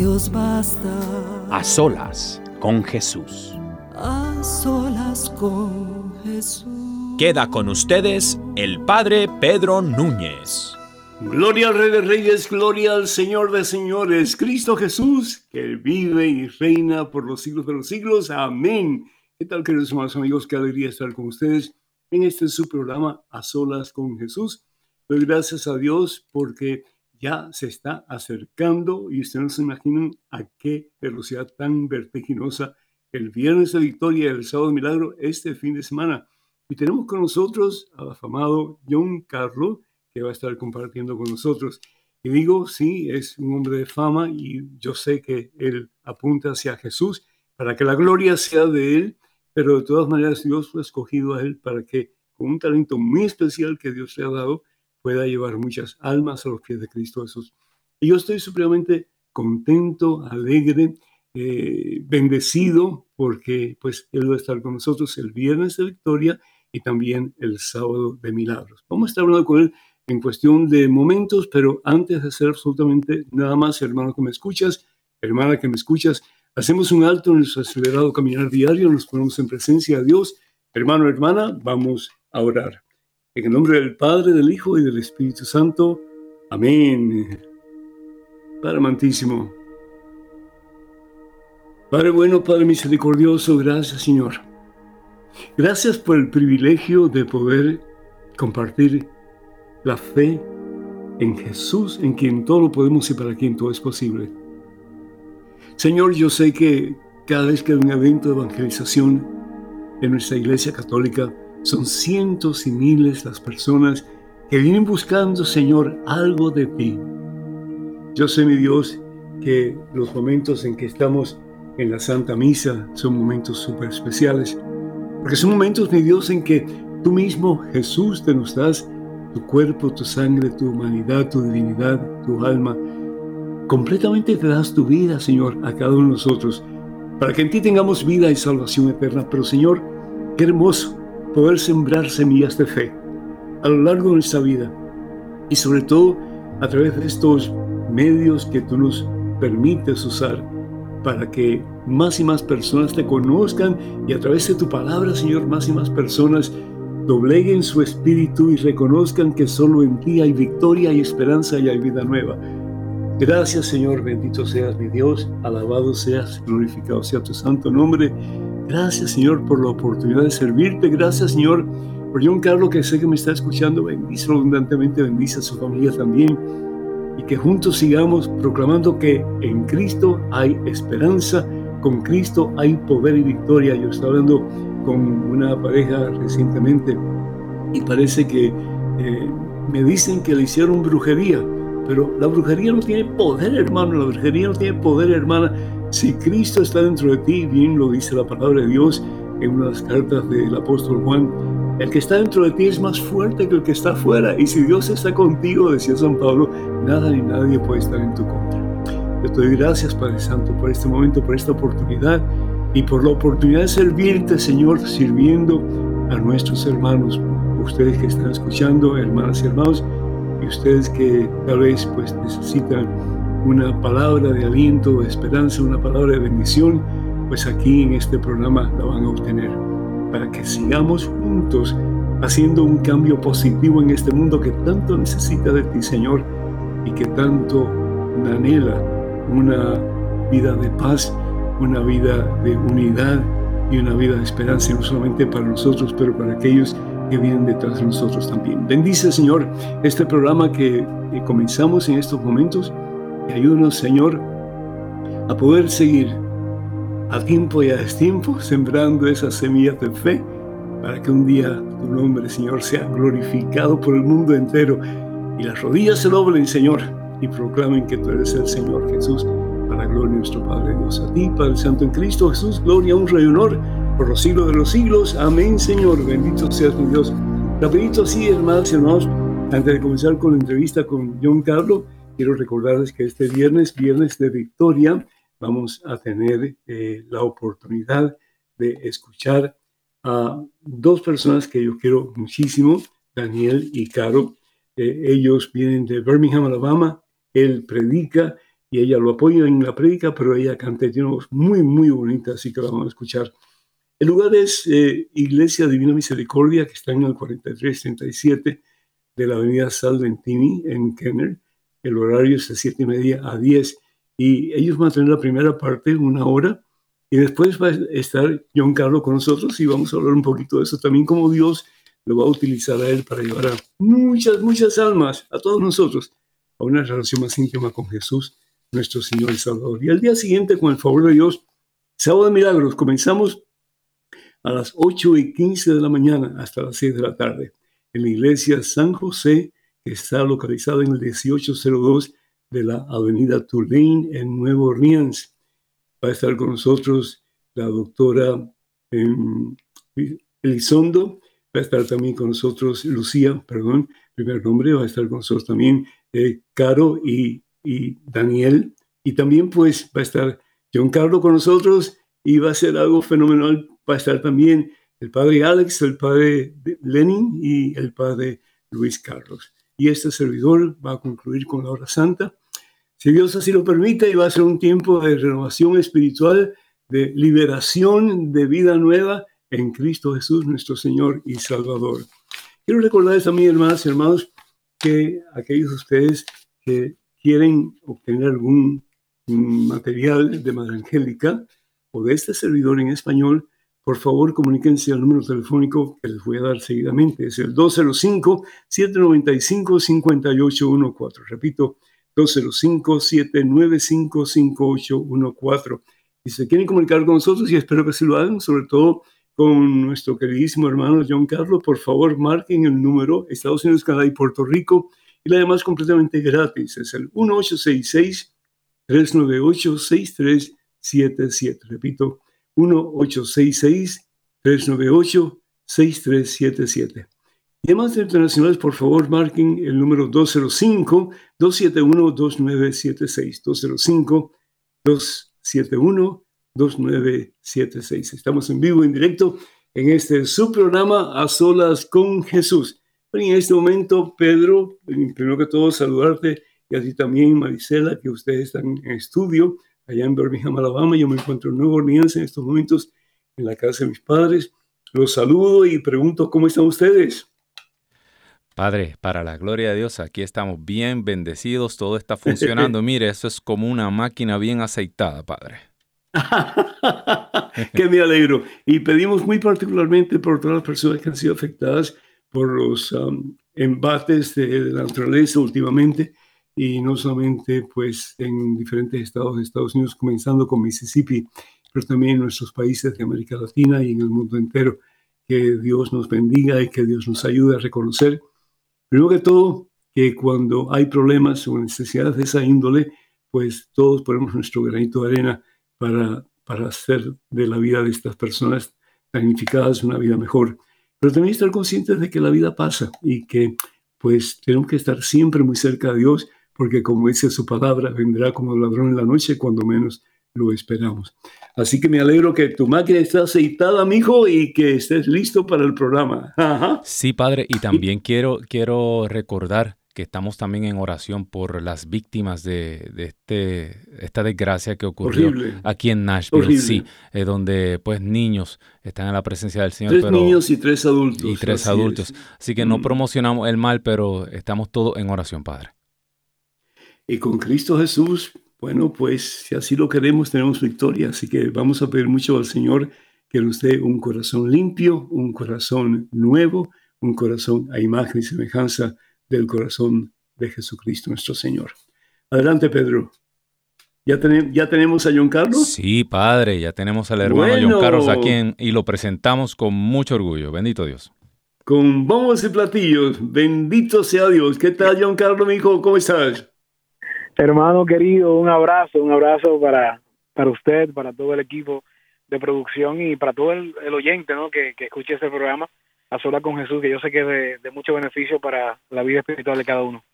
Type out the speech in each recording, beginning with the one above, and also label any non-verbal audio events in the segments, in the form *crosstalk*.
Dios basta. A solas con Jesús. A solas con Jesús. Queda con ustedes el Padre Pedro Núñez. Gloria al Rey de Reyes, gloria al Señor de Señores, Cristo Jesús, que vive y reina por los siglos de los siglos. Amén. ¿Qué tal, queridos hermanos amigos? Qué alegría estar con ustedes en este su programa A Solas con Jesús. Doy gracias a Dios porque ya se está acercando y ustedes no se imaginan a qué velocidad tan vertiginosa el viernes de victoria y el sábado de milagro este fin de semana. Y tenemos con nosotros al afamado John Carlo, que va a estar compartiendo con nosotros. Y digo, sí, es un hombre de fama y yo sé que él apunta hacia Jesús para que la gloria sea de él, pero de todas maneras Dios lo ha escogido a él para que con un talento muy especial que Dios le ha dado, pueda llevar muchas almas a los pies de Cristo Jesús. Y yo estoy supremamente contento, alegre, eh, bendecido, porque pues Él va a estar con nosotros el viernes de victoria y también el sábado de milagros. Vamos a estar hablando con Él en cuestión de momentos, pero antes de hacer absolutamente nada más, hermano que me escuchas, hermana que me escuchas, hacemos un alto en nuestro acelerado caminar diario, nos ponemos en presencia de Dios. Hermano, hermana, vamos a orar. En el nombre del Padre, del Hijo y del Espíritu Santo. Amén. Padre amantísimo. Padre bueno, Padre misericordioso, gracias Señor. Gracias por el privilegio de poder compartir la fe en Jesús, en quien todo lo podemos y para quien todo es posible. Señor, yo sé que cada vez que hay un evento de evangelización en nuestra iglesia católica, son cientos y miles las personas que vienen buscando, Señor, algo de ti. Yo sé, mi Dios, que los momentos en que estamos en la Santa Misa son momentos súper especiales, porque son momentos, mi Dios, en que tú mismo, Jesús, te nos das tu cuerpo, tu sangre, tu humanidad, tu divinidad, tu alma. Completamente te das tu vida, Señor, a cada uno de nosotros, para que en ti tengamos vida y salvación eterna. Pero, Señor, qué hermoso poder sembrar semillas de fe a lo largo de nuestra vida y sobre todo a través de estos medios que tú nos permites usar para que más y más personas te conozcan y a través de tu palabra, Señor, más y más personas dobleguen su espíritu y reconozcan que solo en ti hay victoria y esperanza y hay vida nueva. Gracias, Señor, bendito seas mi Dios, alabado seas, glorificado sea tu santo nombre. Gracias, Señor, por la oportunidad de servirte. Gracias, Señor, por John Carlos, que sé que me está escuchando. Bendice abundantemente, bendice a su familia también. Y que juntos sigamos proclamando que en Cristo hay esperanza, con Cristo hay poder y victoria. Yo estaba hablando con una pareja recientemente y parece que eh, me dicen que le hicieron brujería. Pero la brujería no tiene poder, hermano. La brujería no tiene poder, hermana. Si Cristo está dentro de ti, bien lo dice la palabra de Dios en una de las cartas del apóstol Juan, el que está dentro de ti es más fuerte que el que está afuera. Y si Dios está contigo, decía San Pablo, nada ni nadie puede estar en tu contra. Yo te doy gracias, Padre Santo, por este momento, por esta oportunidad y por la oportunidad de servirte, Señor, sirviendo a nuestros hermanos, ustedes que están escuchando, hermanas y hermanos, y ustedes que tal vez pues necesitan una palabra de aliento, de esperanza, una palabra de bendición, pues aquí en este programa la van a obtener para que sigamos juntos haciendo un cambio positivo en este mundo que tanto necesita de ti, Señor, y que tanto anhela una vida de paz, una vida de unidad y una vida de esperanza, no solamente para nosotros, pero para aquellos que vienen detrás de nosotros también. Bendice, Señor, este programa que, comenzamos en estos momentos ayúdanos, Señor, a poder seguir a tiempo y a destiempo sembrando esas semillas de fe para que un día tu nombre, Señor, sea glorificado por el mundo entero y las rodillas se doblen, Señor, y proclamen que tú eres el Señor Jesús, para gloria de nuestro Padre Dios. A ti, Padre Santo en Cristo Jesús, gloria, honra y honor por los siglos de los siglos. Amén, Señor. Bendito seas mi Dios. Rapidito así, hermanos y hermanos, antes de comenzar con la entrevista con John Carlos, quiero recordarles que este viernes, viernes de victoria, vamos a tener eh, la oportunidad de escuchar a dos personas que yo quiero muchísimo, Daniel y Caro. Eh, ellos vienen de Birmingham, Alabama. Él predica y ella lo apoya en la predica, pero ella canta tiene una voz muy, muy bonita, así que la vamos a escuchar. El lugar es eh, Iglesia Divina Misericordia, que está en el 4337 de la avenida Salventini, en Kenner. El horario es de 7 y media a 10. Y ellos van a tener la primera parte, una hora, y después va a estar John Carlos con nosotros y vamos a hablar un poquito de eso también, como Dios lo va a utilizar a él para llevar a muchas, muchas almas, a todos nosotros, a una relación más íntima con Jesús, nuestro Señor y Salvador. Y al día siguiente, con el favor de Dios, sábado de milagros, comenzamos a las 8 y 15 de la mañana hasta las 6 de la tarde en la iglesia San José, está localizada en el 1802 de la avenida Tulane en Nuevo Orleans. Va a estar con nosotros la doctora em, Elizondo, va a estar también con nosotros Lucía, perdón, primer nombre, va a estar con nosotros también eh, Caro y, y, Daniel, y también pues va a estar John Carlos con nosotros y va a ser algo fenomenal, va a estar también el padre Alex, el padre Lenin y el padre Luis Carlos. Y este servidor va a concluir con la hora santa si Dios así lo permite, y va a ser un tiempo de renovación espiritual, de liberación, de vida nueva en Cristo Jesús, nuestro Señor y Salvador. Quiero recordarles mí, hermanas y hermanos, que aquellos de ustedes que quieren obtener algún material de Madre Angélica o de este servidor en español, por favor comuníquense al número telefónico que les voy a dar seguidamente. Es el 205-795-5814. Repito, 205-795-5814. Y se quieren comunicar con nosotros y espero que se lo hagan, sobre todo con nuestro queridísimo hermano John Carlos, por favor marquen el número Estados Unidos, Canadá y Puerto Rico y la demás completamente gratis. Es el 1866-398-6377. Repito, 1866-398-6377. Llamadas internacionales, por favor, marquen el número 205-271-2976. 205-271-2976. Estamos en vivo, en directo, en este subprograma A Solas con Jesús. en este momento, Pedro, primero que todo, saludarte y así también Marisela, que ustedes están en estudio allá en Birmingham, Alabama. Yo me encuentro en Nueva Orleans en estos momentos, en la casa de mis padres. Los saludo y pregunto cómo están ustedes. Padre, para la gloria de Dios, aquí estamos bien bendecidos, todo está funcionando. *laughs* Mire, eso es como una máquina bien aceitada, Padre. *laughs* que me alegro. Y pedimos muy particularmente por todas las personas que han sido afectadas por los um, embates de, la naturaleza últimamente, y no solamente pues en diferentes estados de Estados Unidos, comenzando con Mississippi, pero también en nuestros países de América Latina y en el mundo entero. Que Dios nos bendiga y que Dios nos ayude a reconocer Primero que todo, que cuando hay problemas o necesidades de esa índole, pues todos ponemos nuestro granito de arena para, para hacer de la vida de estas personas damnificadas una vida mejor. Pero también estar conscientes de que la vida pasa y que pues tenemos que estar siempre muy cerca de Dios, porque como dice su palabra, vendrá como ladrón en la noche cuando menos lo esperamos. Así que me alegro que tu máquina esté aceitada, mijo, y que estés listo para el programa. Sí, padre, y también quiero, quiero recordar que estamos también en oración por las víctimas de, este, esta desgracia que ocurrió aquí en Nashville, sí, eh, donde pues niños están en la presencia del Señor. Tres niños y tres adultos. Y tres adultos. Así que no mm. promocionamos el mal, pero estamos todos en oración, Padre. Y con Cristo Jesús, bueno, pues si así lo queremos, tenemos victoria. Así que vamos a pedir mucho al Señor que nos dé un corazón limpio, un corazón nuevo, un corazón a imagen y semejanza del corazón de Jesucristo nuestro Señor. Adelante, Pedro. ¿Ya, ¿Ya tenemos a John Carlos? Sí, padre, ya tenemos al hermano John Carlos aquí y lo presentamos con mucho orgullo. Bendito Dios. Con bombos y platillos. Bendito sea Dios. ¿Qué tal, John Carlos, mi hijo? ¿Cómo estás? Hermano querido, un abrazo, un abrazo para, para usted, para todo el equipo de producción y para todo el, oyente ¿no? que, que escuche este programa a sola con Jesús, que yo sé que es de, mucho beneficio para la vida espiritual de cada uno.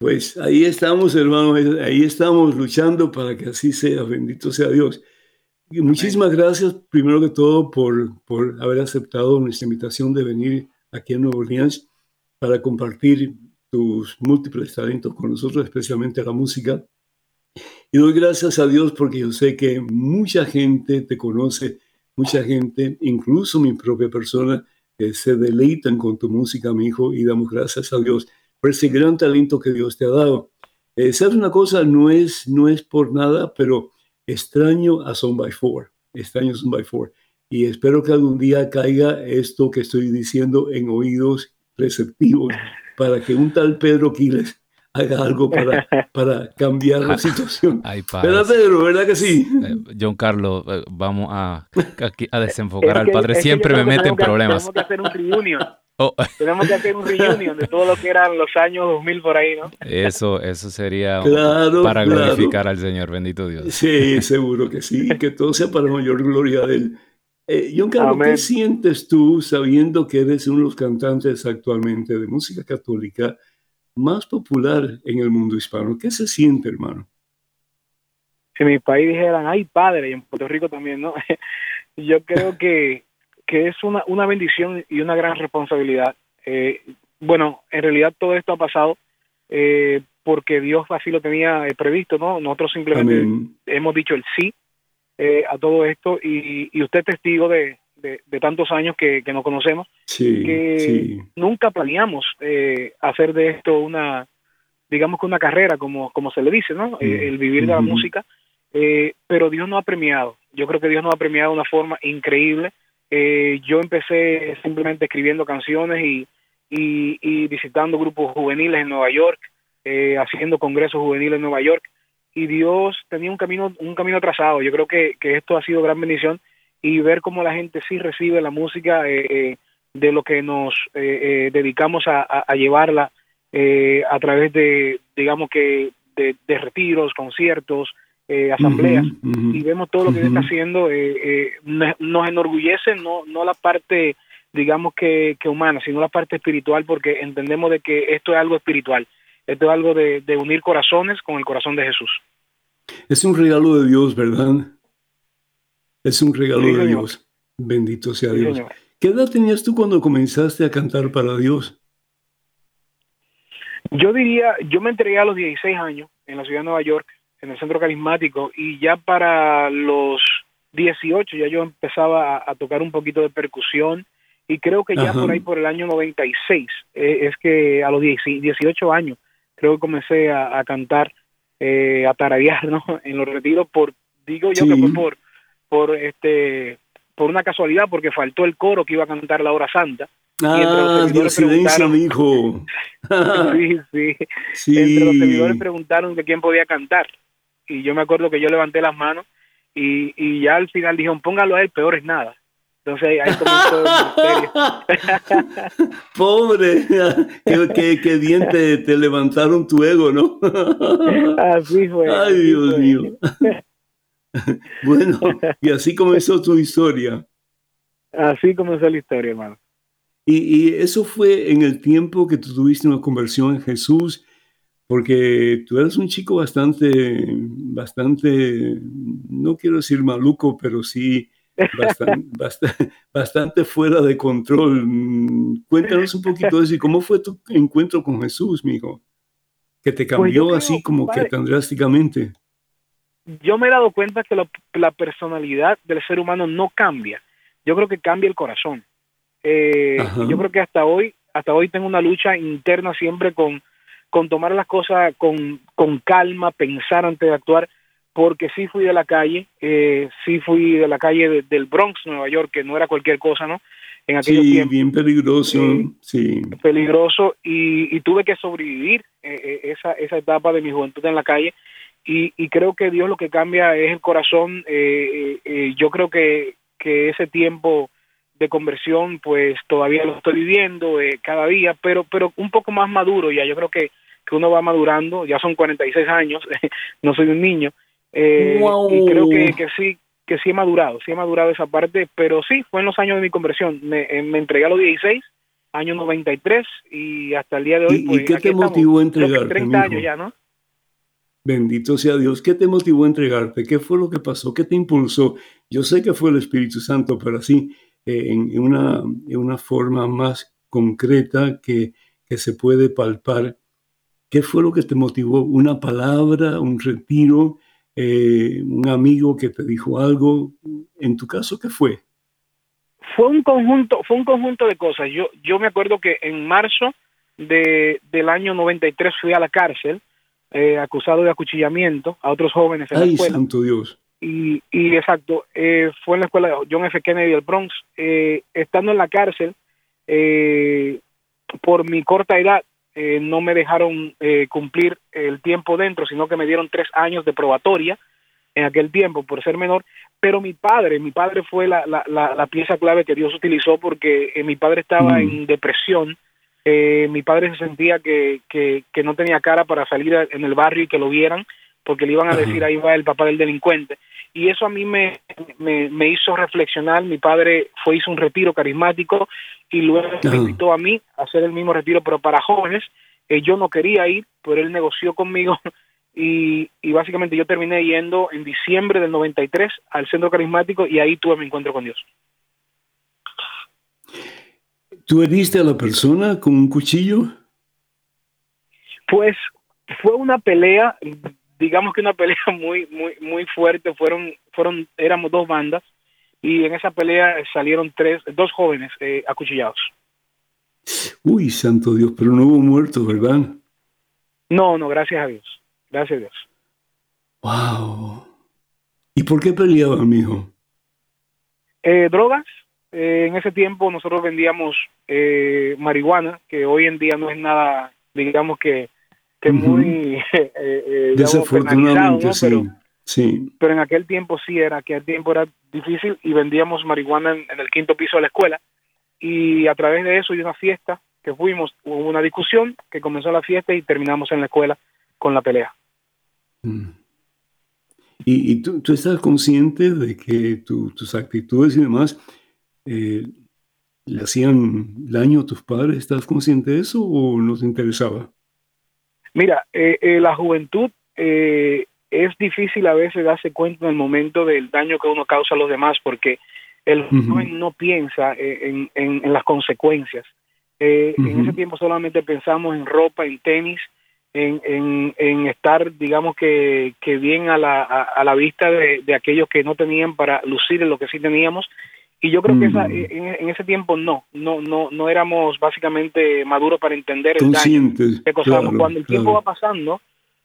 Pues ahí estamos, hermanos, ahí estamos luchando para que así sea, bendito sea Dios. Y muchísimas gracias, primero que todo, por, por haber aceptado nuestra invitación de venir aquí a Nueva Orleans para compartir tus múltiples talentos con nosotros, especialmente la música. Y doy gracias a Dios porque yo sé que mucha gente te conoce mucha gente, incluso mi propia persona, se deleitan con tu música, mi hijo, y damos gracias a Dios por ese gran talento que Dios te ha dado. Eh, ¿Sabes una cosa? No es, no es por nada, pero extraño a Son by Four. Extraño a Son by Four. Y espero que algún día caiga esto que estoy diciendo en oídos receptivos para que un tal Pedro Quiles haga algo para, *laughs* para cambiar la situación. ¿Verdad, Pedro? ¿Verdad que sí? Eh, John Carlos, eh, vamos a, a desenfocar al padre. Siempre me mete en problemas. Tenemos que hacer un reunion. Oh. Tenemos que hacer un reunion de todo lo que eran los años 2000 por ahí, ¿no? Eso, eso sería para glorificar al Señor, bendito Dios. Sí, seguro que sí, que todo sea para mayor gloria de Él. Eh, John Carlos, ¿qué sientes tú sabiendo que eres uno de los cantantes actualmente de música católica más popular en el mundo hispano. ¿Qué se siente, hermano? Si mi país dijeran, ay padre, y en Puerto Rico también, ¿no? *laughs* Yo creo que, que es una, una bendición y una gran responsabilidad. Eh, bueno, en realidad todo esto ha pasado eh, porque Dios así lo tenía eh, previsto, ¿no? Nosotros simplemente hemos dicho el sí a todo esto y, y usted es testigo de, de, tantos años que, que nos conocemos, que nunca planeamos eh, hacer de esto una, digamos que una carrera, como, como se le dice, ¿no? Eh, el vivir de la música, eh, pero Dios nos ha premiado. Yo creo que Dios nos ha premiado de una forma increíble. yo empecé simplemente escribiendo canciones y, y, visitando grupos juveniles en Nueva York, haciendo congresos juveniles en Nueva York, y Dios tenía un camino, un camino trazado. Yo creo que, que esto ha sido gran bendición y ver cómo la gente sí recibe la música eh, eh, de lo que nos eh, dedicamos a, llevarla a través de, digamos que, de, retiros, conciertos, asambleas, y vemos todo lo que está haciendo, nos enorgullece no, no la parte, digamos que, que, humana, sino la parte espiritual, porque entendemos de que esto es algo espiritual, esto es algo de, de unir corazones con el corazón de Jesús. Es un regalo de Dios, ¿verdad? Es un regalo de Dios. Bendito sea Dios. ¿Qué edad tenías tú cuando comenzaste a cantar para Dios? Yo diría, yo me entregué a los 16 años en la ciudad de Nueva York, en el centro carismático, y ya para los 18 ya yo empezaba a, tocar un poquito de percusión, y creo que ya por ahí por el año 96, eh, es que a los 18 años creo que comencé a, cantar, eh, a taradear, ¿no? *laughs* En los retiros, por, digo yo que fue por, por este por una casualidad porque faltó el coro que iba a cantar la hora santa. Ah, Dios silencio, mi hijo. *laughs* sí, sí, sí. Entre los seguidores preguntaron de quién podía cantar. Y yo me acuerdo que yo levanté las manos y, y ya al final dijeron, póngalo a él, peor es nada. Entonces ahí comenzó el misterio. *laughs* Pobre, *laughs* qué, qué, bien te, te, levantaron tu ego, ¿no? *laughs* Así fue. Ay, Dios mío. bueno, y así comenzó tu historia. Así comenzó la historia, hermano. Y, eso fue en el tiempo que tú tuviste una conversión en Jesús, porque tú eras un chico bastante, bastante, no quiero decir maluco, pero sí *laughs* bastante, fuera de control. Cuéntanos un poquito de eso. ¿Cómo fue tu encuentro con Jesús, mijo? Que te pues cambió así como que tan drásticamente. Yo me he dado cuenta que la, personalidad del ser humano no cambia. Yo creo que cambia el corazón. Eh, yo creo que hasta hoy, hasta hoy tengo una lucha interna siempre con, con tomar las cosas con, con calma, pensar antes de actuar porque sí fui de la calle, eh, sí fui de la calle del Bronx, Nueva York, que no era cualquier cosa, ¿no? En aquel sí, bien peligroso, sí. Peligroso, y, tuve que sobrevivir eh, eh, esa, esa etapa de mi juventud en la calle, y, y creo que Dios lo que cambia es el corazón. Eh, yo creo que, que ese tiempo de conversión, pues todavía lo estoy viviendo cada día, pero, pero un poco más maduro ya. Yo creo que, que uno va madurando, ya son 46 años, *laughs* no soy un niño, eh, y creo que, que, sí, que sí he madurado, sí he madurado esa parte, pero sí, fue en los años de mi conversión. Me, eh, me entregué a los 16, año 93, y hasta el día de hoy. ¿Y, pues, qué te motivó a entregarte? 30 años ya, ¿no? Bendito sea Dios. ¿Qué te motivó a entregarte? ¿Qué fue lo que pasó? ¿Qué te impulsó? Yo sé que fue el Espíritu Santo, pero así, eh, en, una, en una forma más concreta que, que se puede palpar. ¿Qué fue lo que te motivó? ¿Una palabra, un retiro? Eh, un amigo que te dijo algo. En tu caso, ¿qué fue? Fue un conjunto, fue un conjunto de cosas. Yo, yo me acuerdo que en marzo de, del año 93 fui a la cárcel eh, acusado de acuchillamiento a otros jóvenes en Ay, la escuela. santo Dios. Y, y exacto, eh, fue en la escuela John F. Kennedy del Bronx. estando en la cárcel, por mi corta edad, eh, no me dejaron eh, cumplir el tiempo dentro, sino que me dieron tres años de probatoria en aquel tiempo por ser menor. Pero mi padre, mi padre fue la, la, la, pieza clave que Dios utilizó porque eh, mi padre estaba mm. en depresión. mi padre se sentía que, que, que, no tenía cara para salir en el barrio y que lo vieran, porque le iban a decir ahí va el papá del delincuente y eso a mí me, me, hizo reflexionar. Mi padre fue, hizo un retiro carismático y luego me invitó a mí a hacer el mismo retiro, pero para jóvenes. Eh, yo no quería ir, pero él negoció conmigo *laughs* y, y, básicamente yo terminé yendo en diciembre del 93 al centro carismático y ahí tuve mi encuentro con Dios. ¿Tú heriste a la persona con un cuchillo? Pues fue una pelea digamos que una pelea *laughs* muy muy muy fuerte fueron fueron éramos dos bandas y en esa pelea salieron tres dos jóvenes eh, acuchillados. Uy santo Dios pero no hubo muertos verdad no no gracias a Dios gracias a Dios. Wow. Y por qué peleaban mijo eh, drogas. Eh, en ese tiempo nosotros vendíamos marihuana que hoy en día no es nada digamos que que muy *laughs* eh, eh, desafortunadamente sí, pero, sí. pero en aquel tiempo sí era que aquel tiempo era difícil y vendíamos marihuana en, el quinto piso de la escuela. Y a través de eso y una fiesta que fuimos hubo una discusión que comenzó la fiesta y terminamos en la escuela con la pelea. Mm. y, y tú, tú, estás consciente de que tus actitudes y demás eh, le hacían daño a tus padres estás consciente de eso o no te interesaba Mira, eh, eh, la juventud eh, es difícil a veces darse cuenta en el momento del daño que uno causa a los demás porque el joven no piensa en, las consecuencias. En ese tiempo solamente pensamos en ropa, en tenis, en, estar, digamos que, bien a la, a, la vista de, de, aquellos que no tenían para lucir en lo que sí teníamos y yo creo que esa, mm. en, ese tiempo no, no, no, no éramos básicamente maduros para entender el daño que Cuando el tiempo va pasando,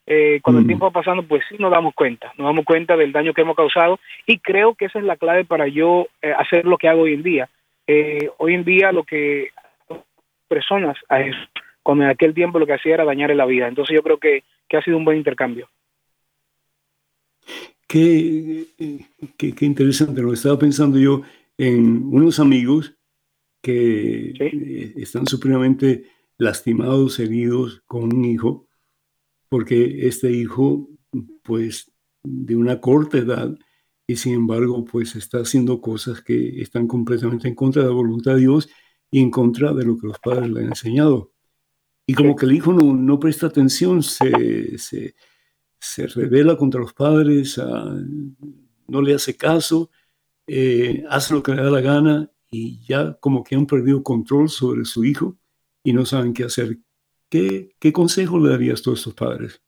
eh, cuando el mm. tiempo va pasando, pues sí nos damos cuenta, nos damos cuenta del daño que hemos causado y creo que esa es la clave para yo eh, hacer lo que hago hoy en día. Eh, hoy en día lo que personas a eso, cuando en aquel tiempo lo que hacía era dañar la vida. Entonces yo creo que, que ha sido un buen intercambio. Qué, qué, qué interesante, lo estaba pensando yo en unos amigos que eh, están supremamente lastimados, heridos con un hijo, porque este hijo, pues, de una corta edad, y sin embargo, pues está haciendo cosas que están completamente en contra de la voluntad de Dios y en contra de lo que los padres le han enseñado. Y como que el hijo no, no presta atención, se, se, se, revela contra los padres, ah, no le hace caso, eh, hace lo que le da la gana y ya como que han perdido control sobre su hijo y no saben qué hacer. ¿Qué, qué consejo le darías tú a estos padres?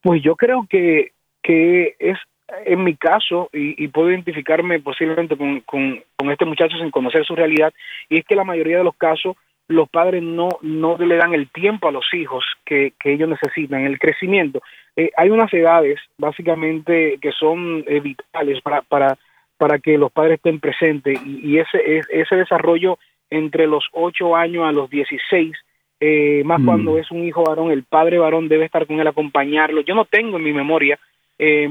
Pues yo creo que, que es en mi caso, y, puedo identificarme posiblemente con, con, este muchacho sin conocer su realidad, y es que la mayoría de los casos los padres no, no le dan el tiempo a los hijos que, que ellos necesitan, el crecimiento. Eh, hay unas edades, básicamente, que son eh, vitales para, para, para que los padres estén presentes, y, ese, ese desarrollo entre los 8 años a los 16, eh, más mm. cuando es un hijo varón, el padre varón debe estar con él, acompañarlo. Yo no tengo en mi memoria eh,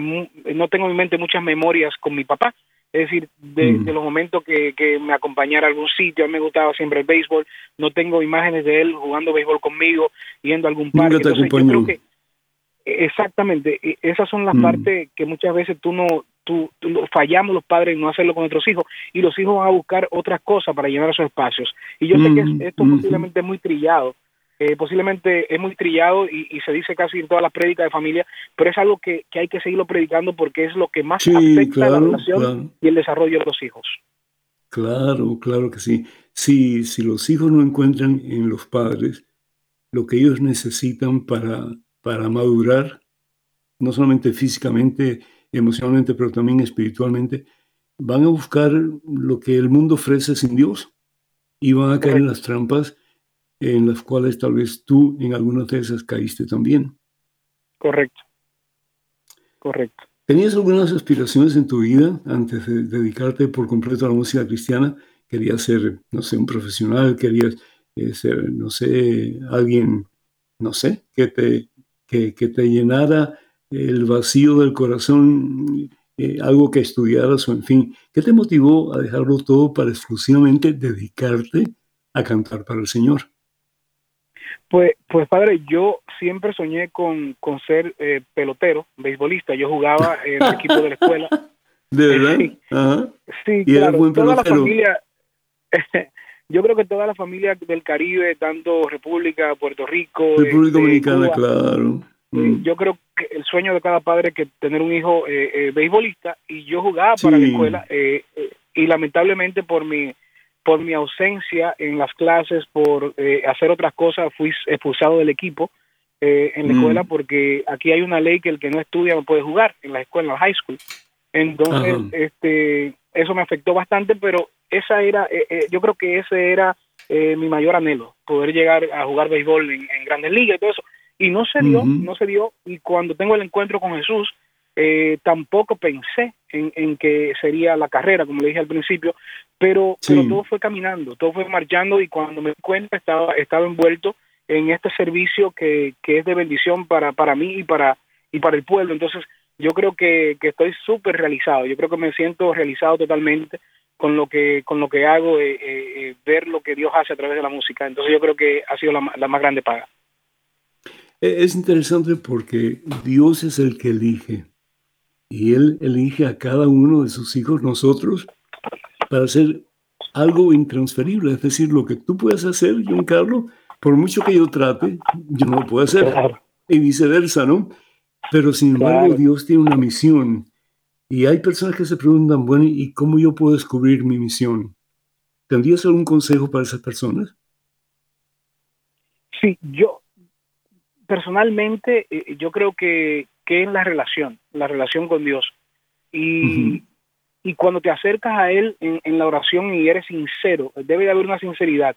no tengo en mi mente muchas memorias con mi papá, es decir, de, mm. los momentos que, me acompañara a algún sitio, a mí me gustaba siempre el béisbol, no tengo imágenes de él jugando béisbol conmigo, yendo a algún parque. Entonces, yo creo que exactamente, e, esas son las mm. partes que muchas veces tú no, tú, fallamos los padres en no hacerlo con nuestros hijos y los hijos van a buscar otras cosas para llenar esos espacios. Y yo sé que mm, esto posiblemente es muy trillado, eh, posiblemente es muy trillado y, se dice casi en todas las prédicas de familia, pero es algo que, hay que seguirlo predicando porque es lo que más afecta a la relación y el desarrollo de los hijos. Claro, claro que sí. Si, si los hijos no encuentran en los padres lo que ellos necesitan para, para madurar, no solamente físicamente, emocionalmente, pero también espiritualmente, van a buscar lo que el mundo ofrece sin Dios y van a caer en las trampas en las cuales tal vez tú en algunas de esas caíste también. Correcto. Correcto. ¿Tenías algunas aspiraciones en tu vida antes de dedicarte por completo a la música cristiana? ¿Querías ser, no sé, un profesional? ¿Querías eh, ser, no sé, alguien, no sé, que te, que, te llenara el vacío del corazón, eh, algo que estudiaras o en fin? ¿Qué te motivó a dejarlo todo para exclusivamente dedicarte a cantar para el Señor? Pues, pues padre, yo siempre soñé con, con ser eh, pelotero, beisbolista. Yo jugaba en el equipo de la escuela. *laughs* ¿De verdad? Sí, claro. Toda la familia, *laughs* yo creo que toda la familia del Caribe, tanto República, Puerto Rico, República este, Dominicana, claro. Mm. Yo creo que el sueño de cada padre es que tener un hijo eh, eh, beisbolista y yo jugaba para la escuela y lamentablemente por mi por mi ausencia en las clases, por eh, hacer otras cosas, fui expulsado del equipo eh, en la escuela mm. porque aquí hay una ley que el que no estudia no puede jugar en la escuela, en la high school. Entonces, este, eso me afectó bastante, pero esa era, eh, yo creo que ese era mi mayor anhelo, poder llegar a jugar béisbol en, grandes ligas y todo eso. Y no se dio, no se dio. Y cuando tengo el encuentro con Jesús, eh, tampoco pensé en, que sería la carrera, como le dije al principio, pero, todo fue caminando, todo fue marchando y cuando me di cuenta estaba, estaba envuelto en este servicio que, que es de bendición para, para mí y para, y para el pueblo. Entonces, yo creo que, que estoy súper realizado, yo creo que me siento realizado totalmente con lo que con lo que hago, eh, eh, ver lo que Dios hace a través de la música. Entonces yo creo que ha sido la, la más grande paga. Es interesante porque Dios es el que elige y Él elige a cada uno de sus hijos, nosotros, para hacer algo intransferible. Es decir, lo que tú puedes hacer, John Carlos, por mucho que yo trate, yo no lo puedo hacer. Y viceversa, ¿no? Pero sin embargo, Dios tiene una misión. Y hay personas que se preguntan, bueno, ¿y cómo yo puedo descubrir mi misión? ¿Tendrías algún consejo para esas personas? Sí, yo personalmente, eh, yo creo que, que es la relación, la relación con Dios. Y, y cuando te acercas a Él en, la oración y eres sincero, debe de haber una sinceridad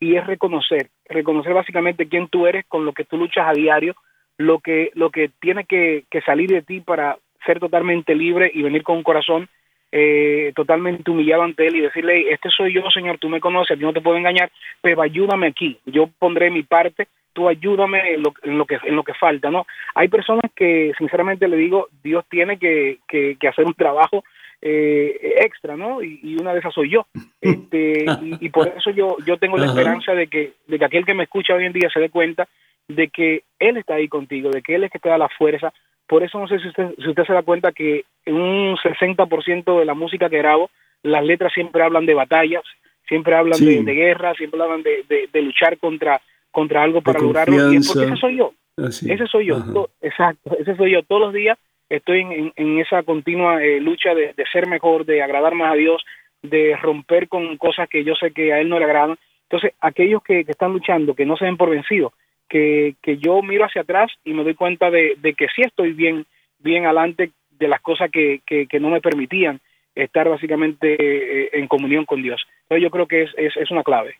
y es reconocer, reconocer básicamente quién tú eres con lo que tú luchas a diario, lo que, lo que tiene que, salir de ti para ser totalmente libre y venir con un corazón eh, totalmente humillado ante Él y decirle, este soy yo, Señor, tú me conoces, yo no te puedo engañar, pero ayúdame aquí, yo pondré mi parte tú ayúdame en lo, en lo, que en lo que falta, ¿no? Hay personas que, sinceramente le digo, Dios tiene que, que, hacer un trabajo eh, extra, ¿no? Y, una de esas soy yo. Este, *laughs* y, por eso yo, yo tengo la esperanza de que, de que aquel que me escucha hoy en día se dé cuenta de que Él está ahí contigo, de que Él es que te da la fuerza. Por eso no sé si usted, si usted se da cuenta que un 60% de la música que grabo, las letras siempre hablan de batallas, siempre hablan de, guerra, siempre hablan de, de luchar contra contra algo para lograrlo, porque ese soy yo. ese soy yo, exacto, ese soy yo. Todos los días estoy en, esa continua eh, lucha de, ser mejor, de agradar más a Dios, de romper con cosas que yo sé que a Él no le agradan. Entonces, aquellos que, están luchando, que no se den por vencidos, que, que yo miro hacia atrás y me doy cuenta de, que sí estoy bien, bien adelante de las cosas que, que, no me permitían estar básicamente eh, en comunión con Dios. Entonces, yo creo que es, es, es una clave.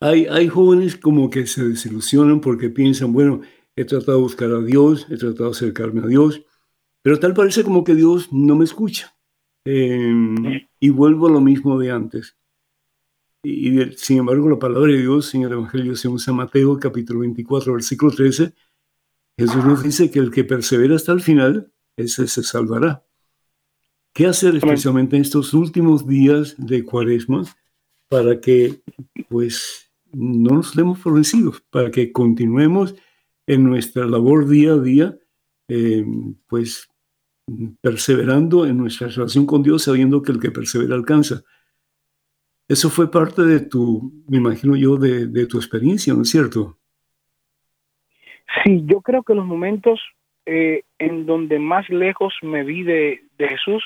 Hay, hay jóvenes como que se desilusionan porque piensan, bueno, he tratado de buscar a Dios, he tratado de acercarme a Dios, pero tal parece como que Dios no me escucha. Em, y vuelvo a lo mismo de antes. Y, sin embargo, la palabra de Dios en el Evangelio según San Mateo, capítulo 24, versículo 13, Jesús nos dice que el que persevera hasta el final, ese se salvará. ¿Qué hacer especialmente en estos últimos días de Cuaresma para que, pues, no nos demos por vencidos, para que continuemos en nuestra labor día a día, eh, pues perseverando en nuestra relación con Dios, sabiendo que el que persevera alcanza. Eso fue parte de tu, me imagino yo, de, tu experiencia, ¿no es cierto? Sí, yo creo que los momentos eh, en donde más lejos me vi de, Jesús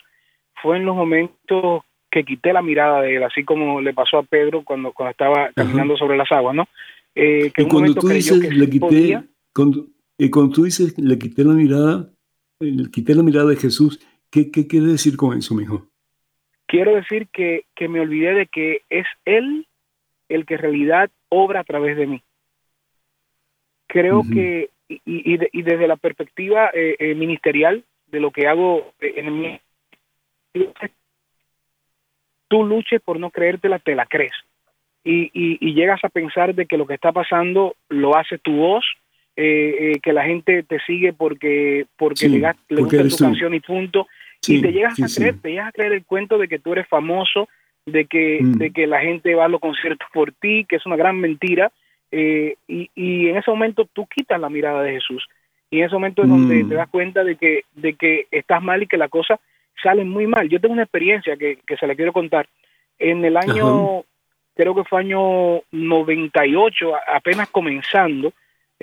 fue en los momentos que quité la mirada de él, así como le pasó a Pedro cuando, cuando estaba caminando sobre las aguas, ¿no? Eh, que y cuando tú dices, le quité, cuando tú dices, le quité la mirada, le quité la mirada de Jesús, ¿qué, qué quiere decir con eso, mijo? Quiero decir que, que me olvidé de que es Él el que en realidad obra a través de mí. Creo que, y, y, desde la perspectiva eh, eh, ministerial de lo que hago eh, en mi tú luches por no creértela, te la crees. Y, y, y, llegas a pensar de que lo que está pasando lo hace tu voz eh, eh, que la gente te sigue porque porque le, gusta tu canción y punto. Y te llegas a creer te llegas a creer el cuento de que tú eres famoso de que mm. de que la gente va a los conciertos por ti que es una gran mentira eh, y, y en ese momento tú quitas la mirada de Jesús. Y en ese momento es donde mm. te das cuenta de que de que estás mal y que la cosa sale muy mal. Yo tengo una experiencia que, que se la quiero contar. En el año creo que fue año 98 apenas comenzando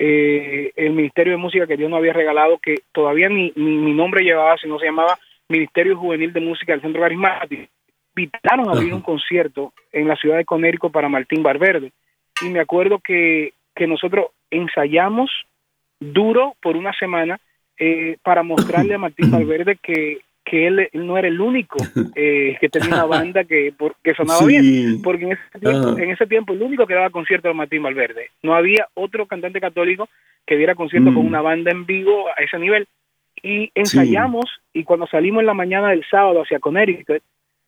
eh, el Ministerio de Música que Dios nos había regalado, que todavía ni, mi nombre llevaba, sino se llamaba Ministerio Juvenil de Música del Centro Carismático. Invitaron a abrir un concierto en la ciudad de Conérico para Martín Barverde. Y me acuerdo que, que nosotros ensayamos duro por una semana eh, para mostrarle a Martín *clears throat* Valverde que, que él, no era el único *laughs* eh, que tenía una banda que, que sonaba bien, porque en ese, tiempo, en ese tiempo el único que daba concierto era Martín Valverde. No había otro cantante católico que diera concierto con mm. una banda en vivo a ese nivel. Y ensayamos y cuando salimos en la mañana del sábado hacia Connecticut,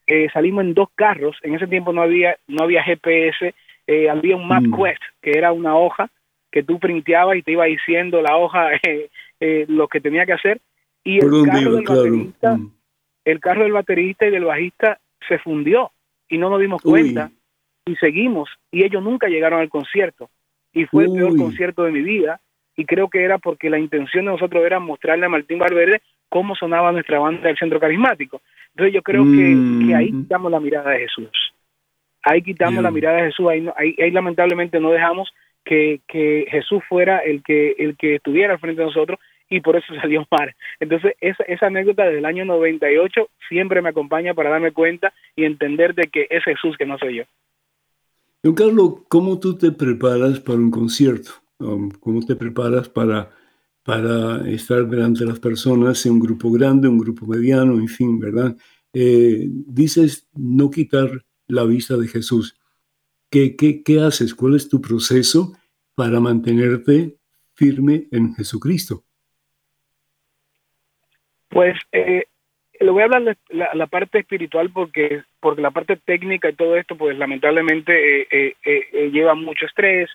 eh, salimos en dos carros. En ese tiempo no había no había GPS, eh, había un MapQuest, mm. que era una hoja que tú printeabas y te iba diciendo la hoja *laughs* lo que tenía que hacer y el carro del baterista, mm. el carro del baterista y del bajista se fundió y no nos dimos cuenta y seguimos. Y ellos nunca llegaron al concierto. Y fue el peor concierto de mi vida. Y creo que era porque la intención de nosotros era mostrarle a Martín Valverde cómo sonaba nuestra banda del centro carismático. Entonces yo creo que, ahí mm. quitamos la mirada de Jesús. Ahí quitamos la mirada de Jesús, ahí, ahí, lamentablemente no dejamos que, que Jesús fuera el que, el que estuviera al frente de nosotros y por eso *laughs* salió mal. Entonces, esa, esa anécdota del año 98 siempre me acompaña para darme cuenta y entender de que es Jesús que no soy yo. Don Carlos, ¿cómo tú te preparas para un concierto? Um, ¿Cómo te preparas para, para estar delante de las personas en un grupo grande, un grupo mediano, en fin, ¿verdad? Eh, dices no quitar la vista de Jesús. ¿Qué, qué, ¿Qué haces? ¿Cuál es tu proceso para mantenerte firme en Jesucristo? Pues eh, le voy a hablar la, parte espiritual porque porque la parte técnica y todo esto, pues lamentablemente eh, eh, lleva mucho estrés.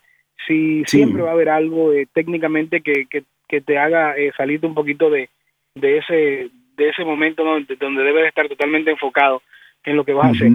Si siempre va a haber algo técnicamente que, que, te haga salirte un poquito de, de ese de ese momento donde, donde debes estar totalmente enfocado en lo que vas a hacer.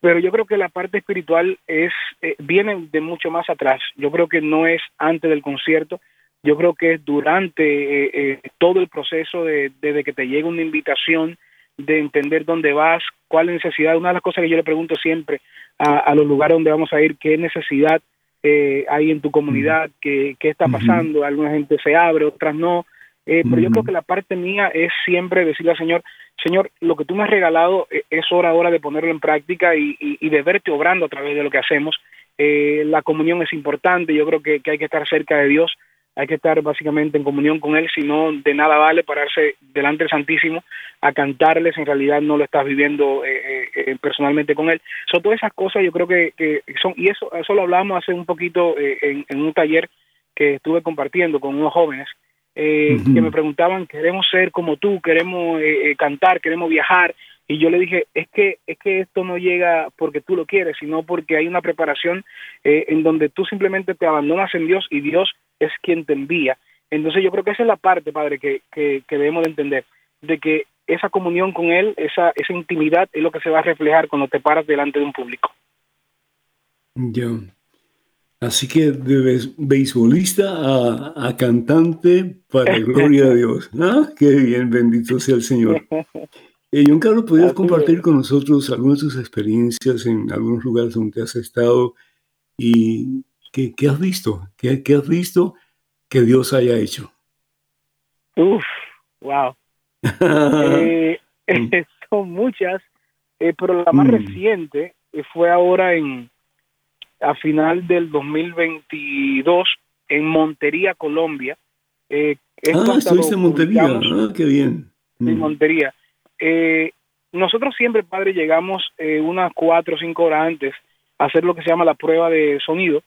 Pero yo creo que la parte espiritual es viene de mucho más atrás. Yo creo que no es antes del concierto, yo creo que durante eh, eh, todo el proceso de, desde que te llega una invitación, de entender dónde vas, cuál es la necesidad. Una de las cosas que yo le pregunto siempre a, los lugares donde vamos a ir, qué necesidad eh, hay en tu comunidad, qué, qué está pasando. Alguna gente se abre, otras no. Eh, pero yo creo que la parte mía es siempre decirle al Señor, Señor, lo que tú me has regalado eh, es hora ahora de ponerlo en práctica y, de verte obrando a través de lo que hacemos. Eh, la comunión es importante, yo creo que, hay que estar cerca de Dios, hay que estar básicamente en comunión con Él, si no, de nada vale pararse delante del Santísimo a cantarles, en realidad no lo estás viviendo personalmente con Él. Son todas esas cosas, yo creo que, son, y eso, eso lo hablamos hace un poquito en un taller que estuve compartiendo con unos jóvenes, eh, que me preguntaban, queremos ser como tú, queremos eh, eh, cantar, queremos viajar, y yo le dije, es que, es que esto no llega porque tú lo quieres, sino porque hay una preparación en donde tú simplemente te abandonas en Dios y Dios es quien te envía. Entonces yo creo que esa es la parte, Padre, que, que, debemos de entender, de que esa comunión con Él, esa, esa intimidad es lo que se va a reflejar cuando te paras delante de un público. Yo, Así que de beisbolista a, cantante para gloria a Dios. *laughs* ¿Ah? Qué bien, bendito sea el Señor. Eh, John Carlos, ¿podrías compartir con nosotros algunas de tus experiencias en algunos lugares donde has estado y qué, has visto? ¿Qué, has visto que Dios haya hecho? Uf, wow. *laughs* eh, *laughs* son muchas, eh, pero la más mm. reciente fue ahora en, a final del 2022 en Montería, Colombia. Eh, ah, estuviste en Montería, ah, qué bien. En mm. Montería. Eh, nosotros siempre, padre, llegamos eh, unas cuatro o cinco horas antes a hacer lo que se llama la prueba de sonido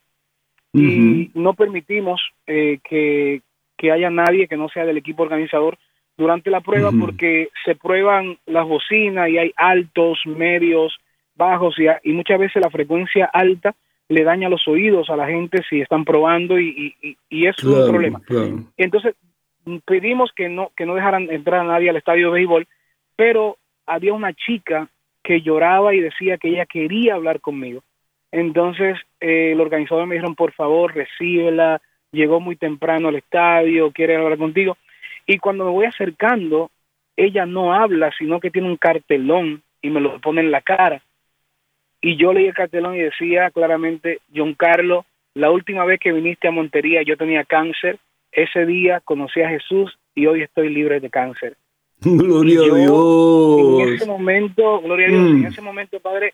y no permitimos eh, que, que, haya nadie que no sea del equipo organizador durante la prueba porque se prueban las bocinas y hay altos, medios, bajos y, y muchas veces la frecuencia alta le daña los oídos a la gente si están probando y, y, es un problema. Entonces pedimos que no que no dejaran entrar a nadie al estadio de béisbol, pero había una chica que lloraba y decía que ella quería hablar conmigo. Entonces eh, el organizador me dijeron, por favor, recíbela, llegó muy temprano al estadio, quiere hablar contigo. Y cuando me voy acercando, ella no habla, sino que tiene un cartelón y me lo pone en la cara y yo leí el cartelón y decía claramente, John Carlos, la última vez que viniste a Montería yo tenía cáncer, ese día conocí a Jesús y hoy estoy libre de cáncer. *laughs* Gloria a Dios. En ese momento, gloria a Dios, en mm. ese momento, Padre,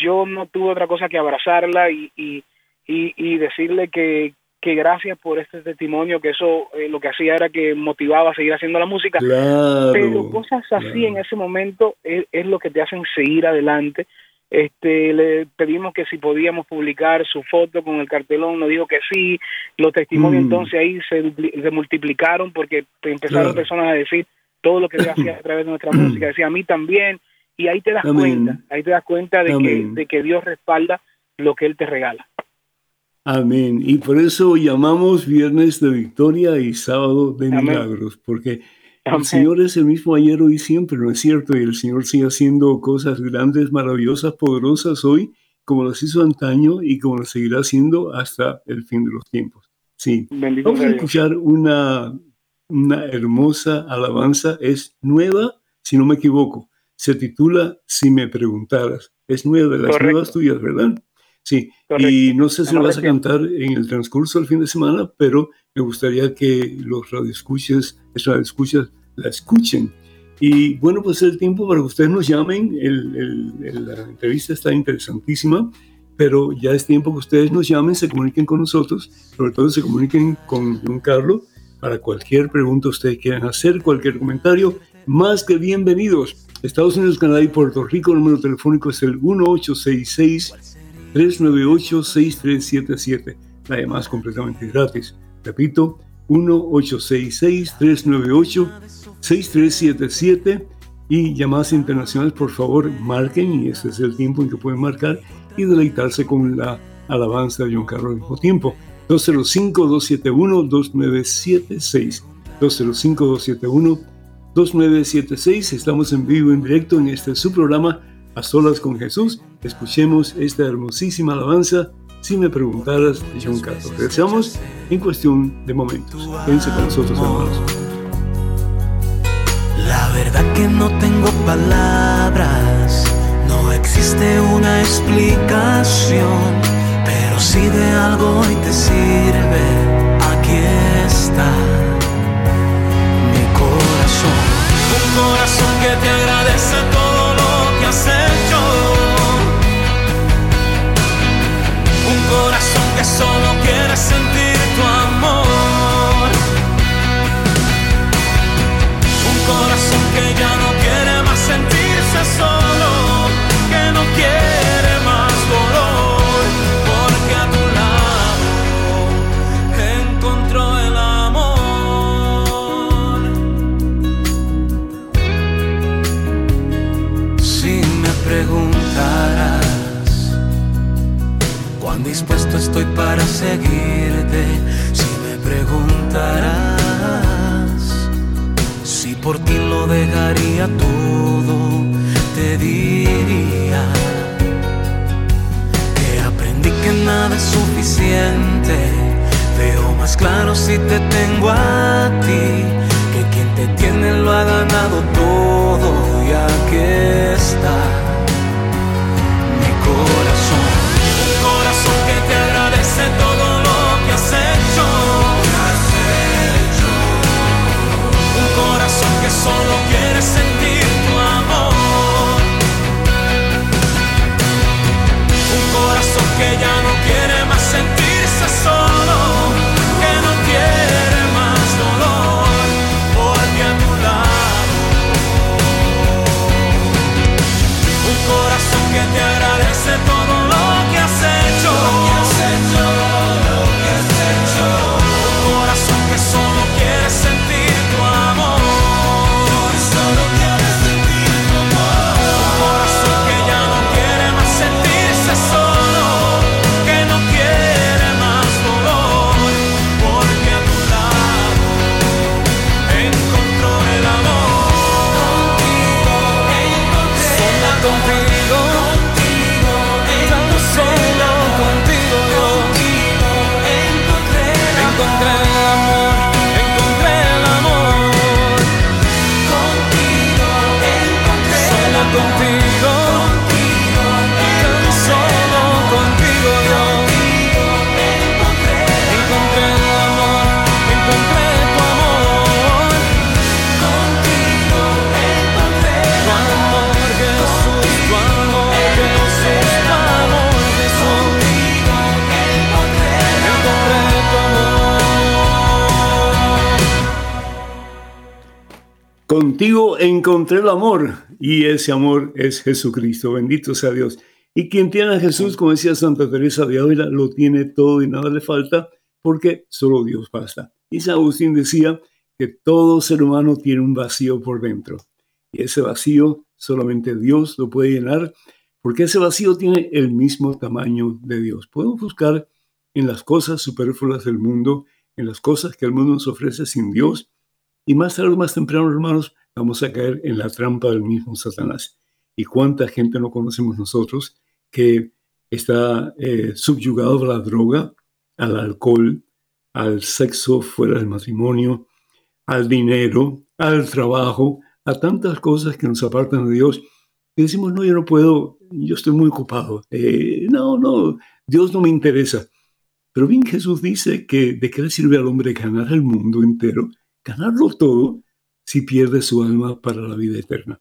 yo no tuve otra cosa que abrazarla y, y, y, decirle que, que gracias por este testimonio, que eso eh, lo que hacía era que motivaba a seguir haciendo la música. Pero cosas así en ese momento es, es, lo que te hacen seguir adelante. Este, le pedimos que si podíamos publicar su foto con el cartelón, nos dijo que sí, los testimonios mm. entonces ahí se, multiplicaron porque empezaron personas a decir todo lo que se hacía a través de nuestra música, decía a mí también, y ahí te das cuenta, ahí te das cuenta de que, de que Dios respalda lo que Él te regala. Amén. Y por eso llamamos viernes de victoria y sábado de milagros, porque el Señor es el mismo ayer, hoy y siempre, ¿no es cierto? Y el Señor sigue haciendo cosas grandes, maravillosas, poderosas hoy, como las hizo antaño y como las seguirá haciendo hasta el fin de los tiempos. Sí. Vamos a escuchar una, una hermosa alabanza. Es nueva, si no me equivoco. Se titula Si me preguntaras. Es nueva, de las nuevas tuyas, ¿verdad? Sí, y no sé si lo vas a cantar en el transcurso del fin de semana, pero me gustaría que los radioescuchas, radioescuchas la escuchen. Y bueno, pues es el tiempo para que ustedes nos llamen. la entrevista está interesantísima, pero ya es tiempo que ustedes nos llamen, se comuniquen con nosotros, sobre todo se comuniquen con Don Carlos para cualquier pregunta ustedes quieran hacer, cualquier comentario, más que bienvenidos. Estados Unidos, Canadá y Puerto Rico, el número telefónico es el 1866-398-6377. Además, completamente gratis. Repito, 1-866-398-6377 y llamadas internacionales, por favor, marquen y ese es el tiempo en que pueden marcar y deleitarse con la alabanza de John Carlos al mismo tiempo. 205-271-2976. 205-271-2976. Estamos en vivo, en directo en este su programa A Solas con Jesús. Escuchemos esta hermosísima alabanza si me preguntaras de John Carlos. Regresamos en cuestión de momentos. Quédense con nosotros, hermanos. La verdad que no tengo palabras, no existe una explicación, pero si de algo hoy te sirve, aquí está. Corazón que te agradece todo lo que has hecho. Un corazón que solo quiere sentir tu amor. Un corazón que ya no quiere más sentirse solo, que no quiere dispuesto estoy para seguirte, si me preguntarás si por ti lo dejaría todo, te diría que aprendí que nada es suficiente. Veo más claro si te tengo a ti, que quien te tiene lo ha ganado todo y aquí está que solo quiere sentir tu amor. Un corazón que ya no encontré el amor y ese amor es Jesucristo. Bendito sea Dios. Y quien tiene a Jesús, como decía Santa Teresa de Ávila, lo tiene todo y nada le falta porque solo Dios basta. Y San Agustín decía que todo ser humano tiene un vacío por dentro. Y ese vacío solamente Dios lo puede llenar porque ese vacío tiene el mismo tamaño de Dios. Podemos buscar en las cosas superfluas del mundo, en las cosas que el mundo nos ofrece sin Dios, y más tarde o más temprano, hermanos, vamos a caer en la trampa del mismo Satanás. ¿Y cuánta gente no conocemos nosotros que está eh, subyugado a la droga, al alcohol, al sexo fuera del matrimonio, al dinero, al trabajo, a tantas cosas que nos apartan de Dios? Y decimos, no, yo no puedo, yo estoy muy ocupado. Eh, no, no, Dios no me interesa. Pero bien Jesús dice que de qué le sirve al hombre ganar el mundo entero, ganarlo todo, si pierde su alma para la vida eterna.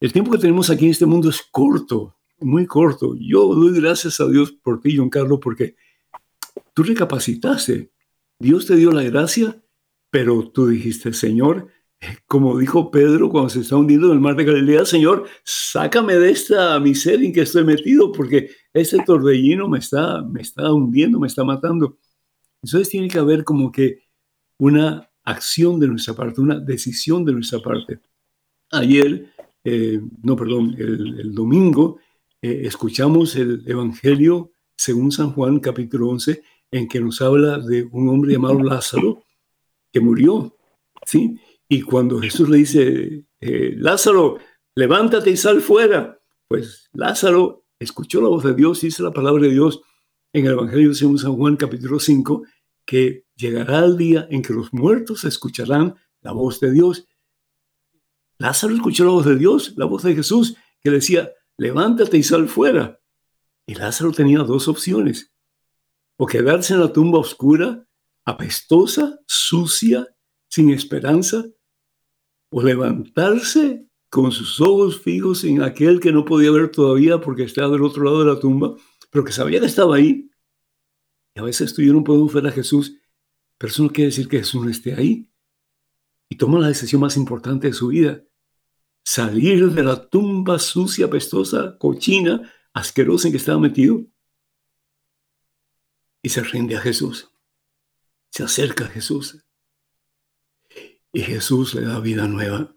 El tiempo que tenemos aquí en este mundo es corto, muy corto. Yo doy gracias a Dios por ti, John Carlos, porque tú recapacitaste. Dios te dio la gracia, pero tú dijiste, Señor, como dijo Pedro cuando se está hundiendo en el mar de Galilea, Señor, sácame de esta miseria en que estoy metido, porque este torbellino me está, me está hundiendo, me está matando. Entonces tiene que haber como que una acción de nuestra parte, una decisión de nuestra parte. Ayer, eh, no, perdón, el, domingo, eh, escuchamos el Evangelio según San Juan capítulo 11, en que nos habla de un hombre llamado Lázaro que murió, ¿sí? Y cuando Jesús le dice, eh, Lázaro, levántate y sal fuera, pues Lázaro escuchó la voz de Dios, dice la palabra de Dios en el Evangelio según San Juan capítulo 5, que llegará el día en que los muertos escucharán la voz de Dios. Lázaro escuchó la voz de Dios, la voz de Jesús, que decía, levántate y sal fuera. Y Lázaro tenía dos opciones, o quedarse en la tumba oscura, apestosa, sucia, sin esperanza, o levantarse con sus ojos fijos en aquel que no podía ver todavía porque estaba del otro lado de la tumba, pero que sabía que estaba ahí. Y a veces tú yo no podemos ver a Jesús, pero eso no quiere decir que Jesús no esté ahí. Y toma la decisión más importante de su vida, salir de la tumba sucia, pestosa, cochina, asquerosa en que estaba metido y se rinde a Jesús. Se acerca a Jesús. Y Jesús le da vida nueva.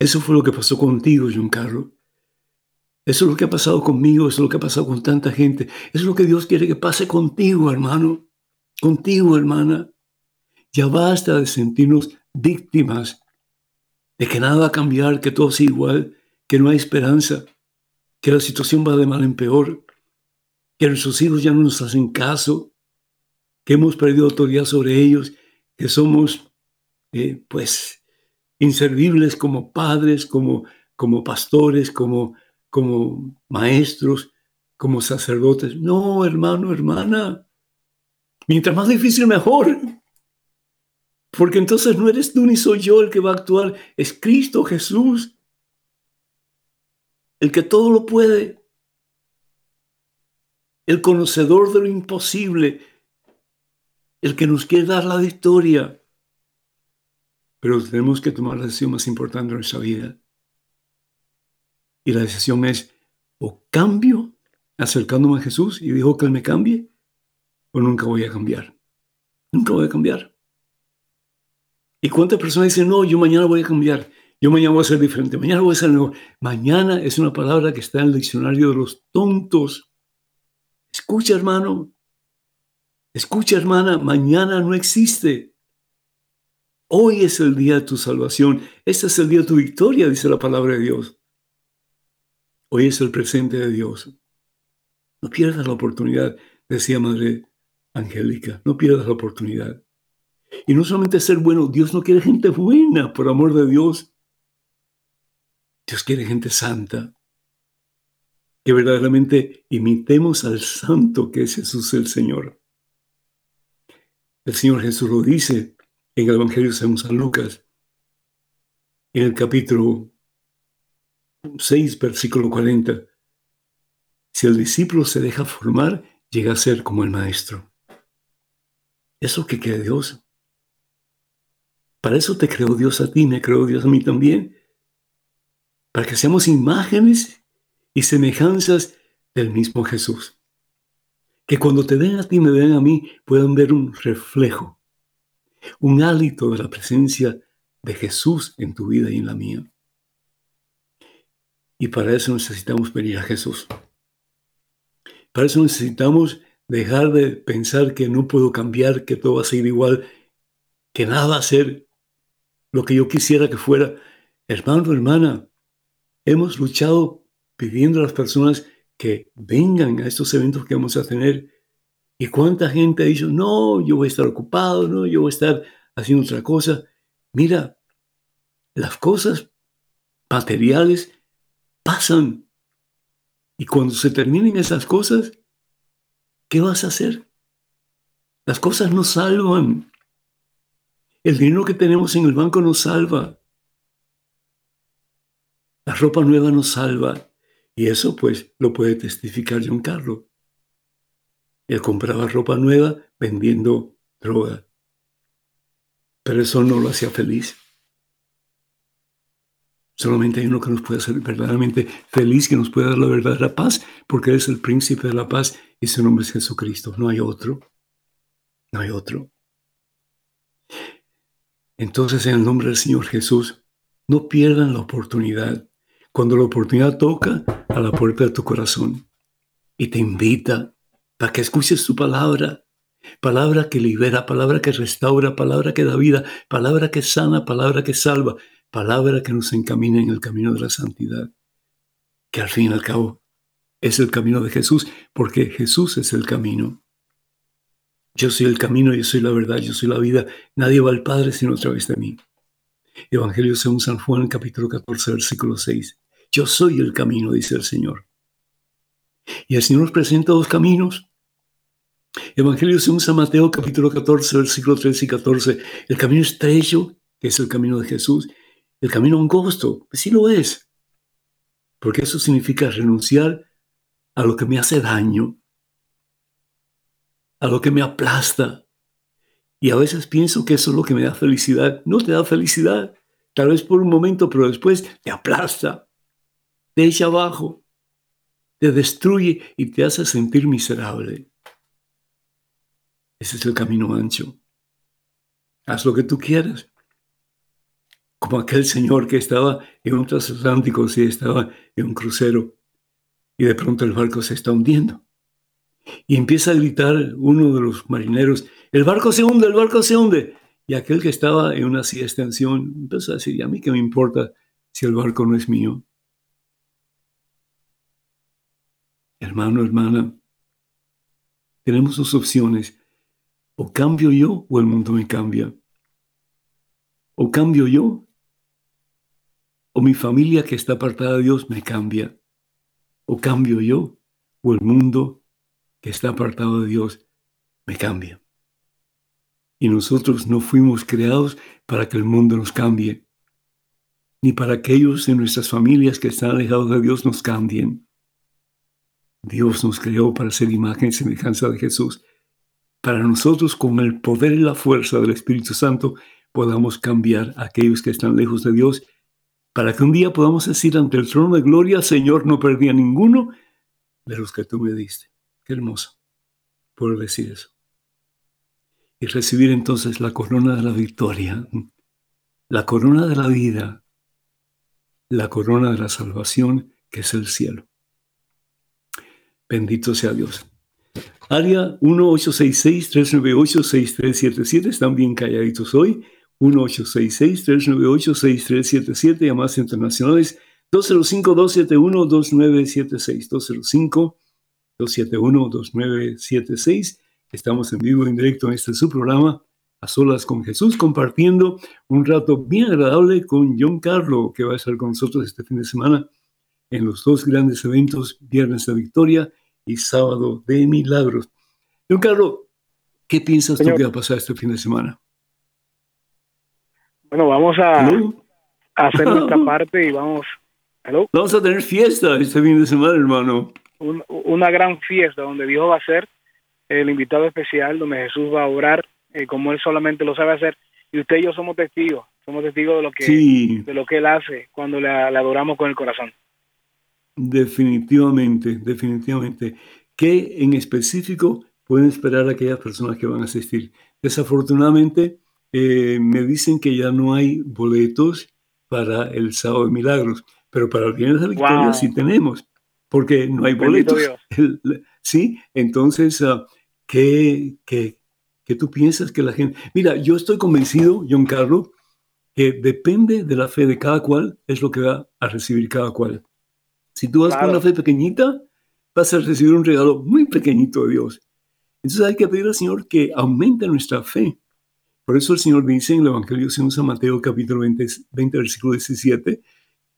Eso fue lo que pasó contigo, John Carlos. Eso es lo que ha pasado conmigo, eso es lo que ha pasado con tanta gente. Eso es lo que Dios quiere que pase contigo, hermano. Contigo, hermana. Ya basta de sentirnos víctimas de que nada va a cambiar, que todo es igual, que no hay esperanza, que la situación va de mal en peor que nuestros hijos ya no nos hacen caso, que hemos perdido autoridad sobre ellos, que somos, eh, pues, inservibles como padres, como, como pastores, como, como maestros, como sacerdotes. No, hermano, hermana. Mientras más difícil, mejor. Porque entonces no eres tú ni soy yo el que va a actuar, es Cristo Jesús, el que todo lo puede el conocedor de lo imposible, el que nos quiere dar la victoria. Pero tenemos que tomar la decisión más importante de nuestra vida. Y la decisión es, o cambio acercándome a Jesús y dijo que Él me cambie, o nunca voy a cambiar. Nunca voy a cambiar. ¿Y cuántas personas dicen, no, yo mañana voy a cambiar, yo mañana voy a ser diferente, mañana voy a ser nuevo? Mañana es una palabra que está en el diccionario de los tontos. Escucha, hermano. Escucha, hermana, mañana no existe. Hoy es el día de tu salvación. Este es el día de tu victoria, dice la palabra de Dios. Hoy es el presente de Dios. No pierdas la oportunidad, decía Madre Angélica. No pierdas la oportunidad. Y no solamente ser bueno, Dios no quiere gente buena, por amor de Dios. Dios quiere gente santa que verdaderamente imitemos al santo que es Jesús el Señor. El Señor Jesús lo dice en el Evangelio según San Lucas, en el capítulo 6, versículo 40. Si el discípulo se deja formar, llega a ser como el maestro. Eso que quiere Dios. Para eso te creó Dios a ti, me creó Dios a mí también. Para que seamos imágenes y semejanzas del mismo Jesús. Que cuando te ven a ti, me ven a mí, puedan ver un reflejo, un hálito de la presencia de Jesús en tu vida y en la mía. Y para eso necesitamos venir a Jesús. Para eso necesitamos dejar de pensar que no puedo cambiar, que todo va a ser igual, que nada va a ser lo que yo quisiera que fuera. Hermano, hermana, hemos luchado pidiendo a las personas que vengan a estos eventos que vamos a tener. ¿Y cuánta gente ha dicho, no, yo voy a estar ocupado, no, yo voy a estar haciendo otra cosa? Mira, las cosas materiales pasan. Y cuando se terminen esas cosas, ¿qué vas a hacer? Las cosas nos salvan. El dinero que tenemos en el banco nos salva. La ropa nueva nos salva. Y eso pues lo puede testificar John Carlos. Él compraba ropa nueva vendiendo droga. Pero eso no lo hacía feliz. Solamente hay uno que nos puede hacer verdaderamente feliz, que nos puede dar la verdadera paz, porque Él es el príncipe de la paz y su nombre es Jesucristo. No hay otro. No hay otro. Entonces, en el nombre del Señor Jesús, no pierdan la oportunidad. Cuando la oportunidad toca, a la puerta de tu corazón y te invita para que escuches su palabra, palabra que libera, palabra que restaura, palabra que da vida, palabra que sana, palabra que salva, palabra que nos encamina en el camino de la santidad, que al fin y al cabo es el camino de Jesús, porque Jesús es el camino. Yo soy el camino, yo soy la verdad, yo soy la vida. Nadie va al Padre sino a través de mí. Evangelio según San Juan, capítulo 14, versículo 6. Yo soy el camino, dice el Señor. Y el Señor nos presenta dos caminos. Evangelio según San Mateo, capítulo 14, versículo 13 y 14. El camino estrecho que es el camino de Jesús, el camino angosto, sí lo es, porque eso significa renunciar a lo que me hace daño, a lo que me aplasta. Y a veces pienso que eso es lo que me da felicidad. No te da felicidad, tal vez por un momento, pero después te aplasta, te echa abajo, te destruye y te hace sentir miserable. Ese es el camino ancho. Haz lo que tú quieras. Como aquel señor que estaba en un transatlántico, si estaba en un crucero, y de pronto el barco se está hundiendo. Y empieza a gritar uno de los marineros, el barco se hunde, el barco se hunde. Y aquel que estaba en una silla extensión empezó a decir, ¿y a mí qué me importa si el barco no es mío? Hermano, hermana, tenemos dos opciones. O cambio yo o el mundo me cambia. O cambio yo o mi familia que está apartada de Dios me cambia. O cambio yo o el mundo que está apartado de Dios me cambia. Y nosotros no fuimos creados para que el mundo nos cambie, ni para aquellos de nuestras familias que están alejados de Dios nos cambien. Dios nos creó para ser imagen y semejanza de Jesús. Para nosotros, con el poder y la fuerza del Espíritu Santo, podamos cambiar a aquellos que están lejos de Dios, para que un día podamos decir ante el trono de gloria, Señor, no perdí a ninguno de los que tú me diste. Qué hermoso poder decir eso. Y recibir entonces la corona de la victoria, la corona de la vida, la corona de la salvación, que es el cielo. Bendito sea Dios. Área 1866-398-6377. Están bien calladitos hoy. 1866-398-6377. Llamadas internacionales 205-271-2976. 205-271-2976. Estamos en vivo en directo en este su programa, A Solas con Jesús, compartiendo un rato bien agradable con John Carlo, que va a estar con nosotros este fin de semana en los dos grandes eventos, Viernes de Victoria y sábado de milagros. Don Carlos, ¿qué piensas tú que va a pasar este fin de semana? Bueno, vamos a, hacer *laughs* nuestra parte y vamos. Vamos a tener fiesta este fin de semana, hermano. una gran fiesta donde Dios va a ser el invitado especial, donde Jesús va a obrar eh, como Él solamente lo sabe hacer. Y usted y yo somos testigos, somos testigos de lo que, de lo que Él hace cuando le adoramos con el corazón. Definitivamente, definitivamente. ¿Qué en específico pueden esperar aquellas personas que van a asistir? Desafortunadamente, eh, me dicen que ya no hay boletos para el sábado de milagros, pero para el viernes de victoria sí tenemos, porque no hay boletos. *laughs* sí, entonces, uh, ¿qué, qué, qué tú piensas que la gente... Mira, yo estoy convencido, John Carlos, que depende de la fe de cada cual, es lo que va a recibir cada cual. Si tú vas con una fe pequeñita, vas a recibir un regalo muy pequeñito de Dios. Entonces hay que pedir al Señor que aumente nuestra fe. Por eso el Señor dice en el Evangelio según San Mateo capítulo 20, 20 versículo 17,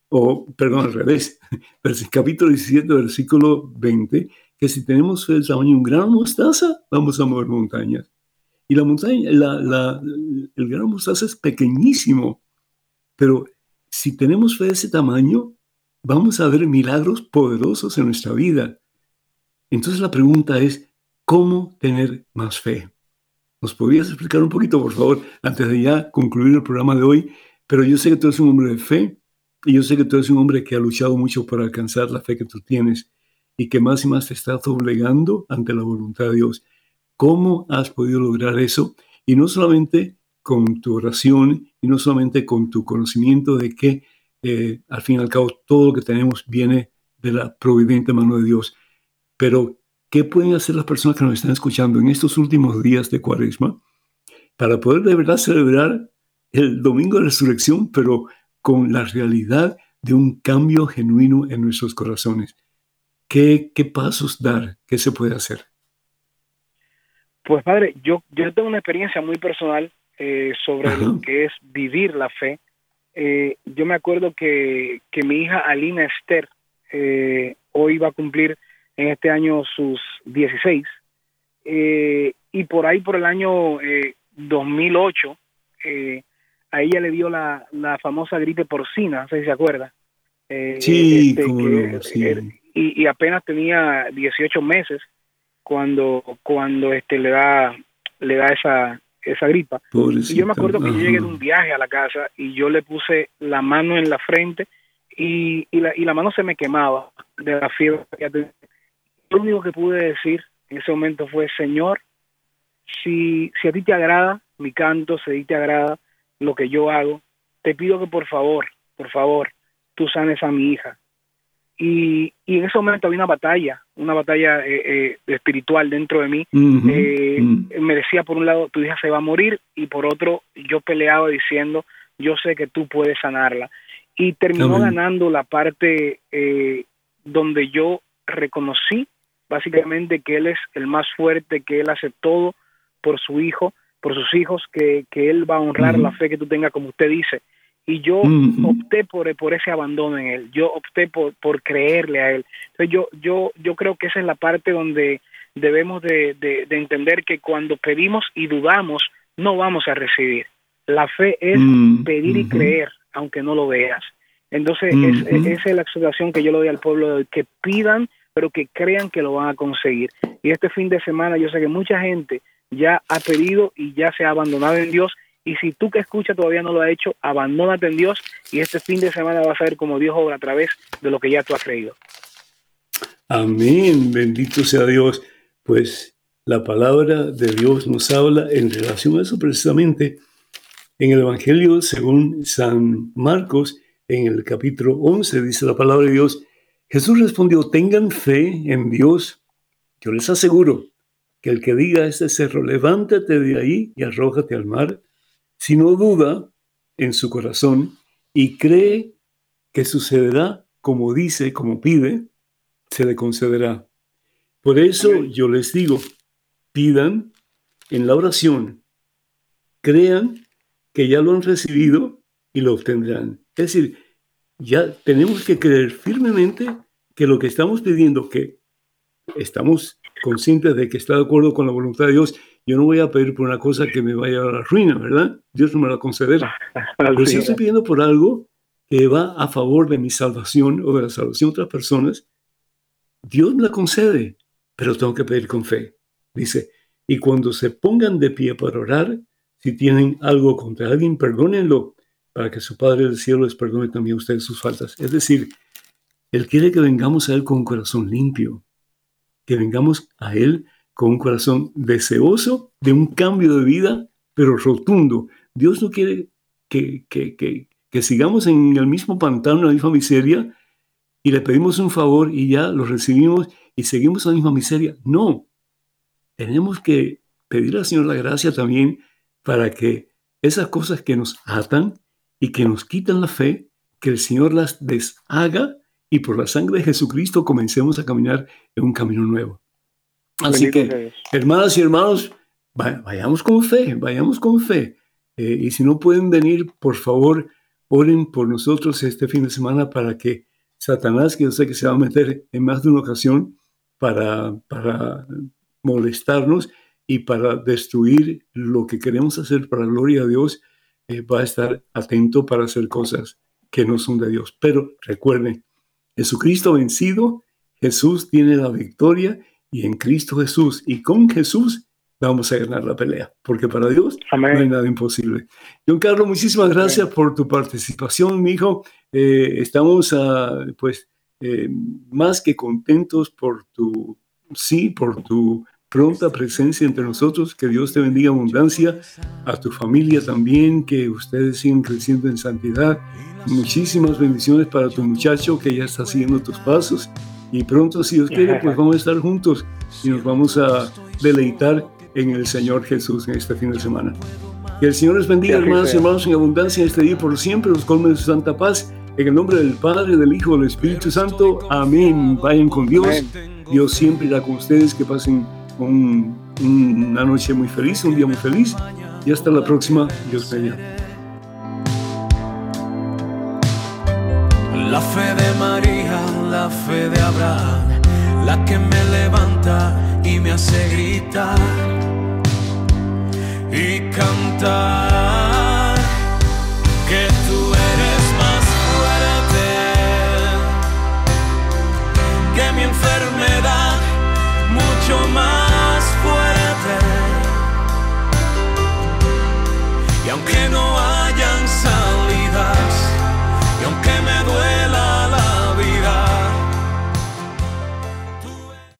o perdón, al revés, *laughs* capítulo 17 versículo 20, que si tenemos fe del tamaño de un grano mostaza, vamos a mover montañas. Y la montaña, el grano mostaza es pequeñísimo, pero si tenemos fe de ese tamaño, vamos a ver milagros poderosos en nuestra vida. Entonces la pregunta es, ¿cómo tener más fe? ¿Nos podrías explicar un poquito, por favor, antes de ya concluir el programa de hoy? Pero yo sé que tú eres un hombre de fe y yo sé que tú eres un hombre que ha luchado mucho para alcanzar la fe que tú tienes y que más y más te estás doblegando ante la voluntad de Dios. ¿Cómo has podido lograr eso? Y no solamente con tu oración y no solamente con tu conocimiento de que eh, al fin y al cabo todo lo que tenemos viene de la providente mano de Dios. Pero, ¿qué pueden hacer las personas que nos están escuchando en estos últimos días de Cuaresma para poder de verdad celebrar el domingo de resurrección, pero con la realidad de un cambio genuino en nuestros corazones? ¿Qué, qué pasos dar? ¿Qué se puede hacer? Pues padre, yo, yo tengo una experiencia muy personal eh, sobre lo que es vivir la fe eh, yo me acuerdo que, que mi hija Alina Esther eh, hoy va a cumplir en este año sus 16 eh, y por ahí por el año 2008 a ella le dio la, la famosa gripe porcina, no sé si se acuerda. Eh, sí, este, y, y, apenas tenía 18 meses cuando cuando este le da le da esa esa gripa. y yo me acuerdo que yo llegué de un viaje a la casa y yo le puse la mano en la frente y, y, la, y la mano se me quemaba de la fiebre. Lo único que pude decir en ese momento fue, Señor, si, si a ti te agrada mi canto, si a ti te agrada lo que yo hago, te pido que por favor, por favor, tú sanes a mi hija. Y, y en ese momento había una batalla, una batalla eh, eh, espiritual dentro de mí. Eh, me decía, por un lado, tu hija se va a morir, y por otro, yo peleaba diciendo, yo sé que tú puedes sanarla. Y terminó ganando la parte donde yo reconocí básicamente que él es el más fuerte, que él hace todo por su hijo, por sus hijos, que, que él va a honrar la fe que tú tengas, como usted dice. Y yo opté por, por ese abandono en él, yo opté por, por creerle a él. Entonces yo, yo, yo creo que esa es la parte donde debemos de, de, entender que cuando pedimos y dudamos, no vamos a recibir. La fe es pedir y creer, aunque no lo veas. Entonces, esa es la exhortación que yo le doy al pueblo, de que pidan, pero que crean que lo van a conseguir. Y este fin de semana yo sé que mucha gente ya ha pedido y ya se ha abandonado en Dios y si tú que escuchas todavía no lo has hecho, abandónate en Dios y este fin de semana vas a ver cómo Dios obra a través de lo que ya tú has creído. Amén, bendito sea Dios. Pues la palabra de Dios nos habla en relación a eso precisamente en el Evangelio según San Marcos, en el capítulo 11, dice la palabra de Dios, Jesús respondió, tengan fe en Dios. Yo les aseguro que el que diga a este cerro, levántate de ahí y arrójate al mar, si no duda en su corazón y cree que sucederá como dice, como pide, se le concederá. Por eso yo les digo, pidan en la oración, crean que ya lo han recibido y lo obtendrán. Es decir, ya tenemos que creer firmemente que lo que estamos pidiendo, que estamos conscientes de que está de acuerdo con la voluntad de Dios yo no voy a pedir por una cosa que me vaya a la ruina, ¿verdad? Dios no me la concederá. *laughs* Pero si estoy pidiendo por algo que va a favor de mi salvación o de la salvación de otras personas, Dios me la concede, pero tengo que pedir con fe. Dice, y cuando se pongan de pie para orar, si tienen algo contra alguien, perdónenlo, para que su Padre del cielo les perdone también a ustedes sus faltas. Es decir, Él quiere que vengamos a Él con un corazón limpio, que vengamos a Él con un corazón deseoso de un cambio de vida, pero rotundo. Dios no quiere que, que, que, sigamos en el mismo pantano, en la misma miseria, y le pedimos un favor y ya lo recibimos y seguimos en la misma miseria. No, tenemos que pedir al Señor la gracia también para que esas cosas que nos atan y que nos quitan la fe, que el Señor las deshaga y por la sangre de Jesucristo comencemos a caminar en un camino nuevo. Así que, hermanas y hermanos, vayamos con fe, vayamos con fe. Eh, y si no pueden venir, por favor, oren por nosotros este fin de semana para que Satanás, que yo sé que se va a meter en más de una ocasión para, para molestarnos y para destruir lo que queremos hacer para la gloria de Dios, eh, va a estar atento para hacer cosas que no son de Dios. Pero recuerden, Jesucristo vencido, Jesús tiene la victoria y en Cristo Jesús y con Jesús vamos a ganar la pelea, porque para Dios no hay nada imposible. John Carlos, muchísimas gracias por tu participación, mi hijo. Eh, estamos ah, pues eh, más que contentos por tu sí, por tu pronta presencia entre nosotros. Que Dios te bendiga abundancia, a tu familia también, que ustedes sigan creciendo en santidad. Muchísimas bendiciones para tu muchacho que ya está siguiendo tus pasos y pronto, si Dios quiere, pues vamos a estar juntos y nos vamos a deleitar en el Señor Jesús en este fin de semana. Que el Señor les bendiga, hermanas y hermanos, en abundancia en este día por siempre, los colmen de su santa paz. En el nombre del Padre, del Hijo, del Espíritu Santo. Amén. Vayan con Dios. Dios siempre irá con ustedes. Que pasen un, una noche muy feliz, un día muy feliz y hasta la próxima. Dios mediante. La fe de María, la fe de Abraham, la que me levanta y me hace gritar y cantar que tú eres más fuerte que mi enfermedad, mucho más. aunque no haya